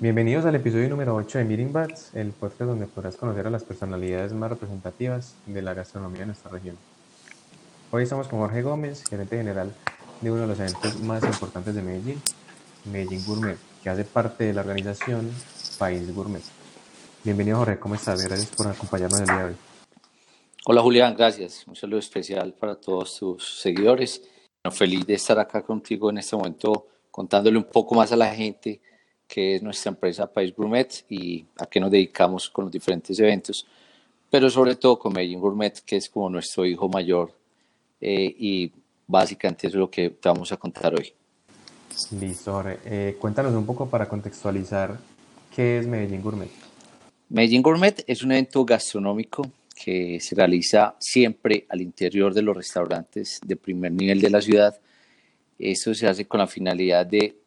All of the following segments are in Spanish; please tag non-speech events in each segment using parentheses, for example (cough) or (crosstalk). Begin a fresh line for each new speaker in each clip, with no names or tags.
Bienvenidos al episodio número 8 de Meeting Bats, el podcast donde podrás conocer a las personalidades más representativas de la gastronomía de nuestra región. Hoy estamos con Jorge Gómez, gerente general de uno de los eventos más importantes de Medellín, Medellín Gourmet, que hace parte de la organización País Gourmet. Bienvenido Jorge, ¿cómo estás? Gracias por acompañarnos el día de hoy.
Hola Julián, gracias. Un saludo especial para todos tus seguidores. feliz de estar acá contigo en este momento contándole un poco más a la gente qué es nuestra empresa País Gourmet y a qué nos dedicamos con los diferentes eventos, pero sobre todo con Medellín Gourmet, que es como nuestro hijo mayor eh, y básicamente es lo que te vamos a contar hoy.
Listo. Eh, cuéntanos un poco para contextualizar qué es Medellín Gourmet.
Medellín Gourmet es un evento gastronómico que se realiza siempre al interior de los restaurantes de primer nivel de la ciudad. Esto se hace con la finalidad de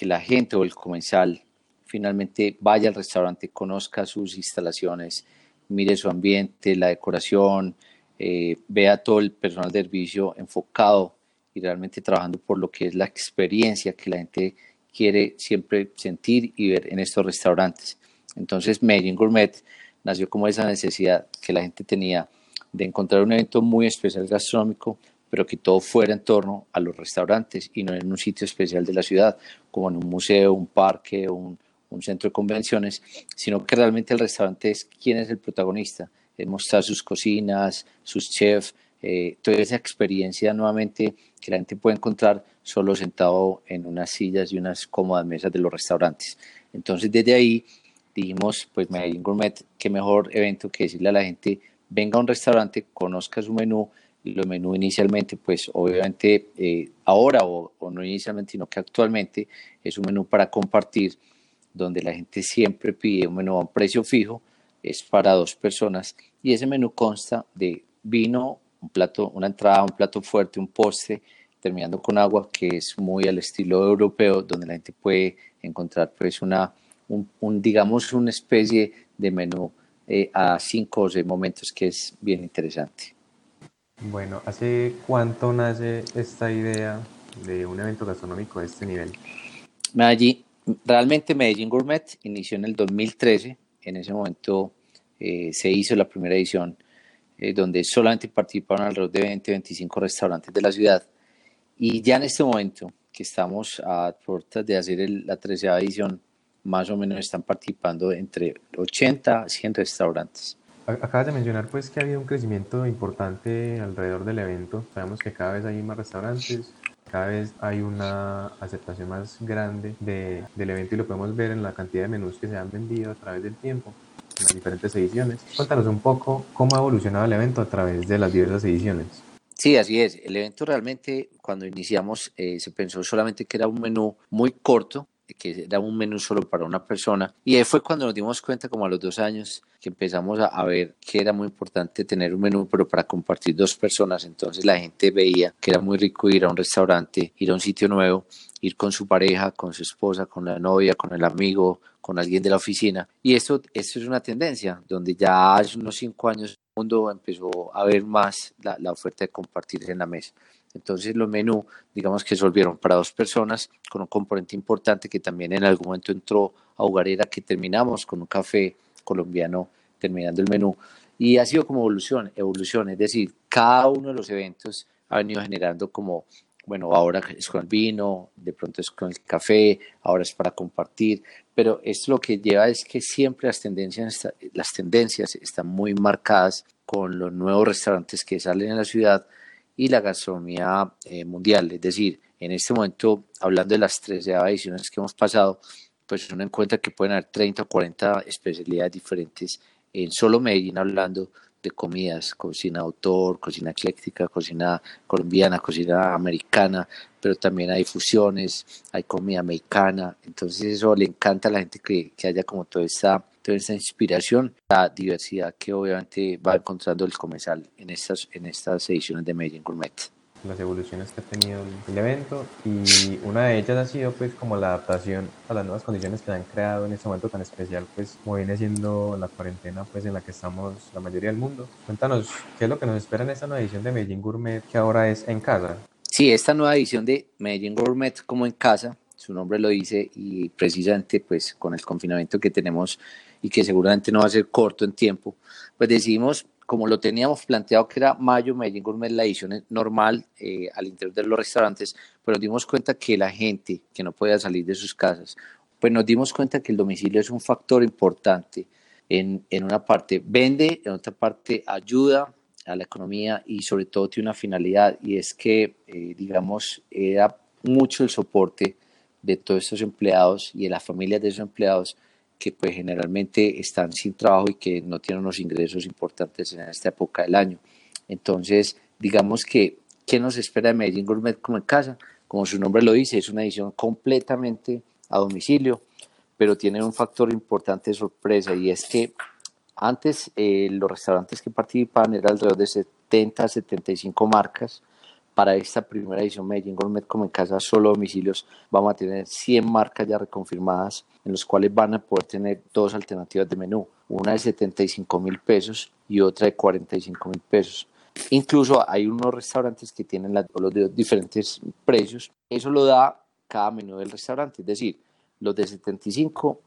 que la gente o el comensal finalmente vaya al restaurante, conozca sus instalaciones, mire su ambiente, la decoración, eh, vea todo el personal de servicio enfocado y realmente trabajando por lo que es la experiencia que la gente quiere siempre sentir y ver en estos restaurantes. Entonces Medellín Gourmet nació como esa necesidad que la gente tenía de encontrar un evento muy especial gastronómico, pero que todo fuera en torno a los restaurantes y no en un sitio especial de la ciudad, como en un museo, un parque, un, un centro de convenciones, sino que realmente el restaurante es quién es el protagonista, es mostrar sus cocinas, sus chefs, eh, toda esa experiencia nuevamente que la gente puede encontrar solo sentado en unas sillas y unas cómodas mesas de los restaurantes. Entonces desde ahí dijimos, pues Medellín Gourmet, qué mejor evento que decirle a la gente, venga a un restaurante, conozca su menú, los menú inicialmente, pues obviamente eh, ahora o, no inicialmente, sino que actualmente es un menú para compartir, donde la gente siempre pide un menú a un precio fijo, es para dos personas y ese menú consta de vino, un plato, una entrada, un plato fuerte, un postre, terminando con agua, que es muy al estilo europeo, donde la gente puede encontrar pues una un, digamos, una especie de menú eh, a cinco o seis momentos que es bien interesante.
Bueno, ¿hace cuánto nace esta idea de un evento gastronómico de este nivel?
Medellín, realmente Medellín Gourmet inició en el 2013. En ese momento eh, se hizo la primera edición eh, donde solamente participaron alrededor de 20, 25 restaurantes de la ciudad. Y ya en este momento que estamos a puertas de hacer la tercera edición, más o menos están participando entre 80 a 100 restaurantes.
Acabas de mencionar pues que ha habido un crecimiento importante alrededor del evento. Sabemos que cada vez hay más restaurantes, cada vez hay una aceptación más grande de, del evento y lo podemos ver en la cantidad de menús que se han vendido a través del tiempo en las diferentes ediciones. Cuéntanos un poco cómo ha evolucionado el evento a través de las diversas ediciones.
Sí, así es. El evento realmente, cuando iniciamos, eh, se pensó solamente que era un menú muy corto, que era un menú solo para una persona. Y ahí fue cuando nos dimos cuenta, como a los dos años, que empezamos a, ver que era muy importante tener un menú, pero para compartir dos personas. Entonces la gente veía que era muy rico ir a un restaurante, ir a un sitio nuevo, ir con su pareja, con su esposa, con la novia, con el amigo, con alguien de la oficina. Y esto, esto es una tendencia, donde ya hace unos cinco años el mundo empezó a ver más la, la oferta de compartir en la mesa. Entonces los menús, digamos que se volvieron para dos personas, con un componente importante que también en algún momento entró a Hogarera, que terminamos con un café colombiano terminando el menú. Y ha sido como evolución, evolución, es decir, cada uno de los eventos ha venido generando como, bueno, ahora es con el vino, de pronto es con el café, ahora es para compartir, pero esto lo que lleva es que siempre las tendencias, las tendencias están muy marcadas con los nuevos restaurantes que salen en la ciudad, y la gastronomía eh, mundial. Es decir, en este momento, hablando de las tres ediciones que hemos pasado, pues uno encuentra que pueden haber 30 o 40 especialidades diferentes en solo Medellín, hablando de comidas, cocina autor, cocina ecléctica, cocina colombiana, cocina americana, pero también hay fusiones, hay comida mexicana, entonces eso le encanta a la gente que, que haya como toda esta toda esa inspiración, la diversidad que obviamente va encontrando el comensal en estas, en estas ediciones de Medellín Gourmet.
Las evoluciones que ha tenido el evento y una de ellas ha sido pues como la adaptación a las nuevas condiciones que han creado en este momento tan especial pues como viene siendo la cuarentena pues en la que estamos la mayoría del mundo. Cuéntanos qué es lo que nos espera en esta nueva edición de Medellín Gourmet que ahora es en casa.
Sí, esta nueva edición de Medellín Gourmet como en casa su nombre lo dice, y precisamente pues con el confinamiento que tenemos y que seguramente no va a ser corto en tiempo, pues decidimos, como lo teníamos planteado que era mayo, Medellín Gourmet, la edición normal eh, al interior de los restaurantes, pero nos dimos cuenta que la gente que no podía salir de sus casas, pues nos dimos cuenta que el domicilio es un factor importante. En, en una parte vende, en otra parte ayuda a la economía y sobre todo tiene una finalidad y es que, eh, digamos, era mucho el soporte de todos estos empleados y de las familias de esos empleados que pues generalmente están sin trabajo y que no tienen unos ingresos importantes en esta época del año. Entonces, digamos que, ¿qué nos espera de Medellín Gourmet como en casa? Como su nombre lo dice, es una edición completamente a domicilio, pero tiene un factor importante de sorpresa y es que antes eh, los restaurantes que participaban eran alrededor de 70 a 75 marcas. Para esta primera edición Medellín Gourmet como en casa solo domicilios vamos a tener 100 marcas ya reconfirmadas en los cuales van a poder tener dos alternativas de menú, una de 75 mil pesos y otra de 45 mil pesos. Incluso hay unos restaurantes que tienen los de diferentes precios. Eso lo da cada menú del restaurante. Es decir, los de 75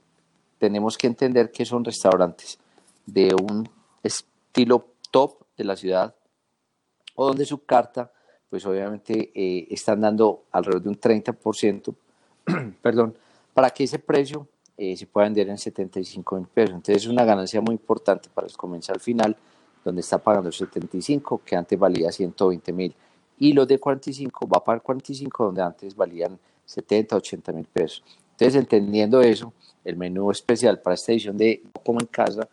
tenemos que entender que son restaurantes de un estilo top de la ciudad o donde su carta, pues obviamente eh, están dando alrededor de un 30%, (clears throat) perdón, para que ese precio eh, se pueda vender en 75 mil pesos. Entonces es una ganancia muy importante para el comensal final, donde está pagando 75, que antes valía 120 mil. Y los de 45 va a pagar 45, donde antes valían 70, 80 mil pesos. Entonces, entendiendo eso, el menú especial para esta edición de Como en Casa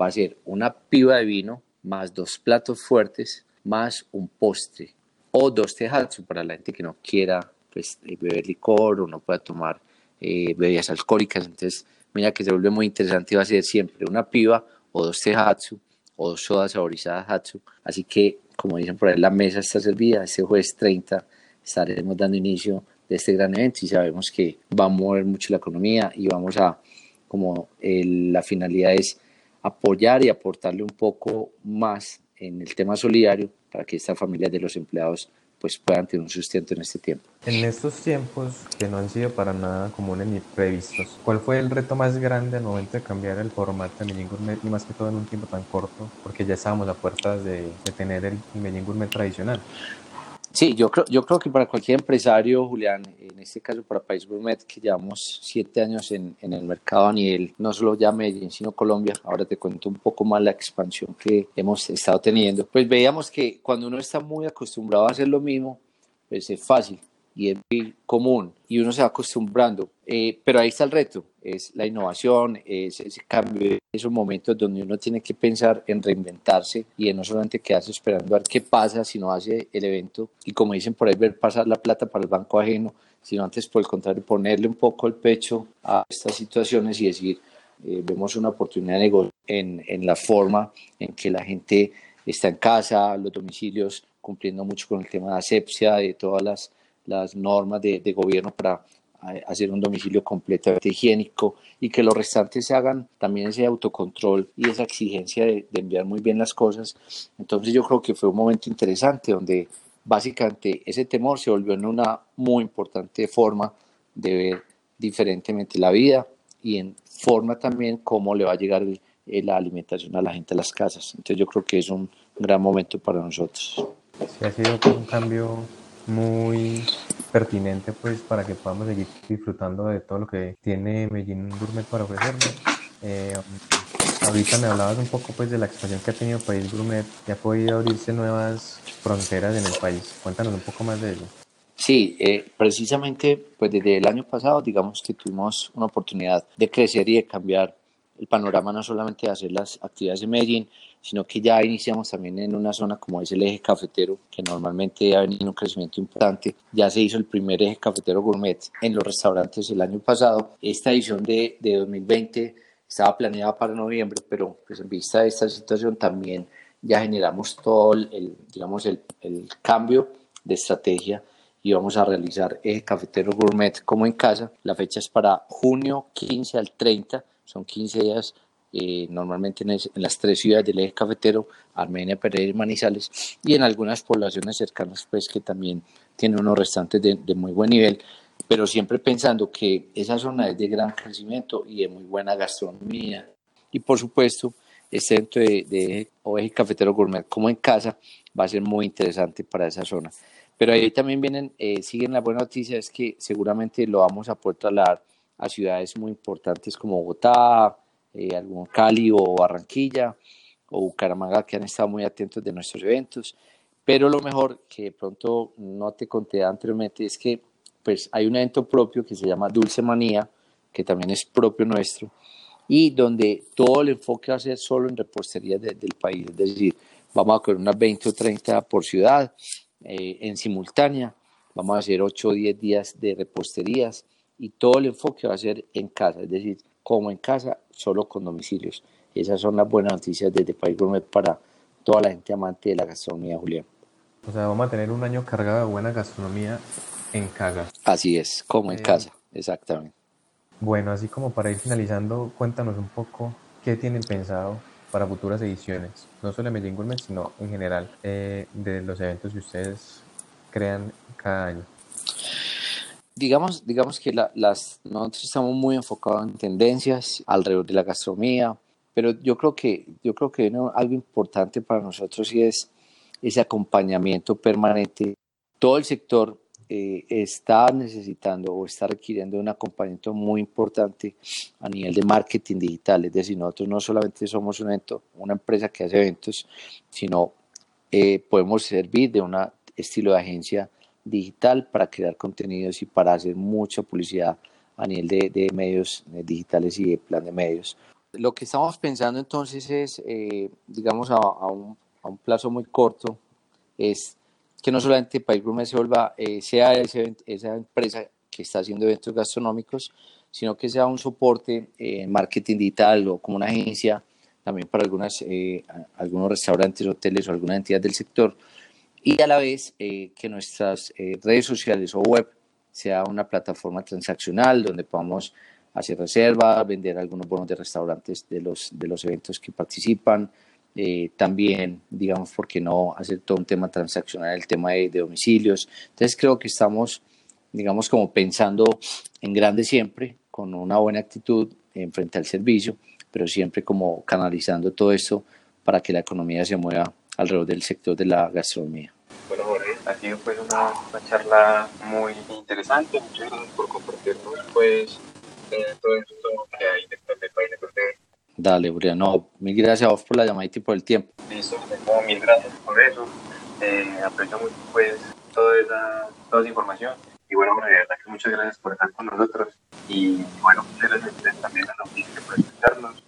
va a ser una piba de vino más dos platos fuertes más un postre o dos tehatsu para la gente que no quiera pues, eh, beber licor o no pueda tomar eh, bebidas alcohólicas. Entonces, mira que se vuelve muy interesante, va a ser siempre una piba o dos tehatsu o dos sodas saborizadas hatsu. Así que, como dicen por ahí, la mesa está servida. Este jueves 30 estaremos dando inicio de este gran evento y sabemos que va a mover mucho la economía y vamos a, como la finalidad es apoyar y aportarle un poco más en el tema solidario para que esta familia de los empleados pues puedan tener un sustento en este tiempo.
En estos tiempos que no han sido para nada comunes ni previstos, ¿cuál fue el reto más grande al momento de cambiar el formato de Medellín Gourmet y más que todo en un tiempo tan corto? Porque ya estábamos a puertas de, de tener el Medellín Gourmet tradicional.
Sí, yo creo, yo creo que para cualquier empresario, Julián, en este caso para País Gourmet, que llevamos siete años en, en, el mercado a nivel, no solo ya Medellín, sino Colombia, ahora te cuento un poco más la expansión que hemos estado teniendo, pues veíamos que cuando uno está muy acostumbrado a hacer lo mismo, pues es fácil y es muy común y uno se va acostumbrando. Eh, pero ahí está el reto, es la innovación, es ese cambio, esos momentos donde uno tiene que pensar en reinventarse y en no solamente quedarse esperando a ver qué pasa, sino hace el evento y como dicen por ahí, ver pasar la plata para el banco ajeno, sino antes por el contrario, ponerle un poco el pecho a estas situaciones y decir, eh, vemos una oportunidad de negocio en, en la forma en que la gente está en casa, los domicilios, cumpliendo mucho con el tema de asepsia, de todas las las normas de, de gobierno para hacer un domicilio completamente higiénico y que los restantes se hagan también ese autocontrol y esa exigencia de, de, enviar muy bien las cosas. Entonces yo creo que fue un momento interesante donde básicamente ese temor se volvió en una muy importante forma de ver diferentemente la vida y en forma también cómo le va a llegar el, la alimentación a la gente a las casas. Entonces yo creo que es un gran momento para nosotros.
Sí, ha sido un cambio muy pertinente pues para que podamos seguir disfrutando de todo lo que tiene Medellín Gourmet para ofrecernos. Eh, ahorita me hablabas un poco pues de la expansión que ha tenido País Gourmet y ha podido abrirse nuevas fronteras en el país. Cuéntanos un poco más de ello.
Sí, eh, precisamente pues desde el año pasado digamos que tuvimos una oportunidad de crecer y de cambiar el panorama no solamente de hacer las actividades de Medellín, sino que ya iniciamos también en una zona como es el eje cafetero, que normalmente ha venido un crecimiento importante. Ya se hizo el primer eje cafetero gourmet en los restaurantes el año pasado. Esta edición de, de 2020 estaba planeada para noviembre, pero pues en vista de esta situación también ya generamos todo el, digamos, el, el cambio de estrategia y vamos a realizar eje cafetero gourmet como en casa. La fecha es para junio 15 al 30, son 15 días eh, normalmente en, en, las tres ciudades del eje cafetero, Armenia, Pereira y Manizales, y en algunas poblaciones cercanas, pues que también tienen unos restantes de, de muy buen nivel. pero siempre pensando que esa zona es de gran crecimiento y de muy buena gastronomía. Y por supuesto, este evento de, de Oveje Cafetero Gourmet como en casa va a ser muy interesante para esa zona. Pero ahí también vienen, eh, siguen la buena noticia, es que seguramente lo vamos a poder trasladar a ciudades muy importantes como Bogotá, eh, algún Cali o Barranquilla o Bucaramanga que han estado muy atentos de nuestros eventos. Pero lo mejor que pronto no te conté anteriormente es que pues hay un evento propio que se llama Dulce Manía, que también es propio nuestro, y donde todo el enfoque va a ser solo en reposterías del país, es decir, vamos a coger unas 20 o 30 por ciudad eh, en simultánea, vamos a hacer 8 o 10 días de reposterías y todo el enfoque va a ser en casa, es decir, como en casa, solo con domicilios. Esas son las buenas noticias desde País Gourmet para toda la gente amante de la gastronomía, Julián.
O sea, vamos a tener un año cargado de buena gastronomía en casa.
Así es, como en
Eh,
casa, exactamente.
Bueno, así como para ir finalizando, cuéntanos un poco qué tienen pensado para futuras ediciones, no solo de Medellín Gourmet, sino en general eh, de los eventos que ustedes crean cada año.
Digamos, digamos que la- las, nosotros estamos muy enfocados en tendencias alrededor de la gastronomía, pero yo creo que, yo creo que algo importante para nosotros y es ese acompañamiento permanente. Todo el sector eh, está necesitando o está requiriendo un acompañamiento muy importante a nivel de marketing digital. Es decir, nosotros no solamente somos un evento, una empresa que hace eventos, sino eh, podemos servir de un estilo de agencia digital para crear contenidos y para hacer mucha publicidad a nivel de, de medios eh, digitales y de plan de medios. Lo que estamos pensando entonces es, eh, digamos, a, a, un, a, un, plazo muy corto, es que no solamente País Gourmet se vuelva, eh, sea ese, esa empresa que está haciendo eventos gastronómicos, sino que sea un soporte en marketing digital o como una agencia también para algunas, eh, algunos restaurantes, hoteles o alguna entidad del sector y a la vez eh, que nuestras eh, redes sociales o web sea una plataforma transaccional donde podamos hacer reservas, vender algunos bonos de restaurantes de los, de los eventos que participan, eh, también, digamos, ¿por qué no hacer todo un tema transaccional, el tema de, domicilios? Entonces creo que estamos, digamos, como pensando en grande siempre, con una buena actitud en frente al servicio, pero siempre como canalizando todo esto para que la economía se mueva alrededor del sector de la gastronomía.
Bueno, Jorge, ha sido pues una, una charla muy interesante. Muchas gracias por compartirnos pues eh, todo esto que hay detrás del país de
Dale, Julián. No, mil gracias a vos por la llamadita y por el tiempo.
Listo, como mil gracias por eso. Eh, aprecio mucho pues toda esa, toda esa información. Y bueno, de verdad que muchas gracias por estar con nosotros. Y bueno, muchas gracias también a los que por escucharnos.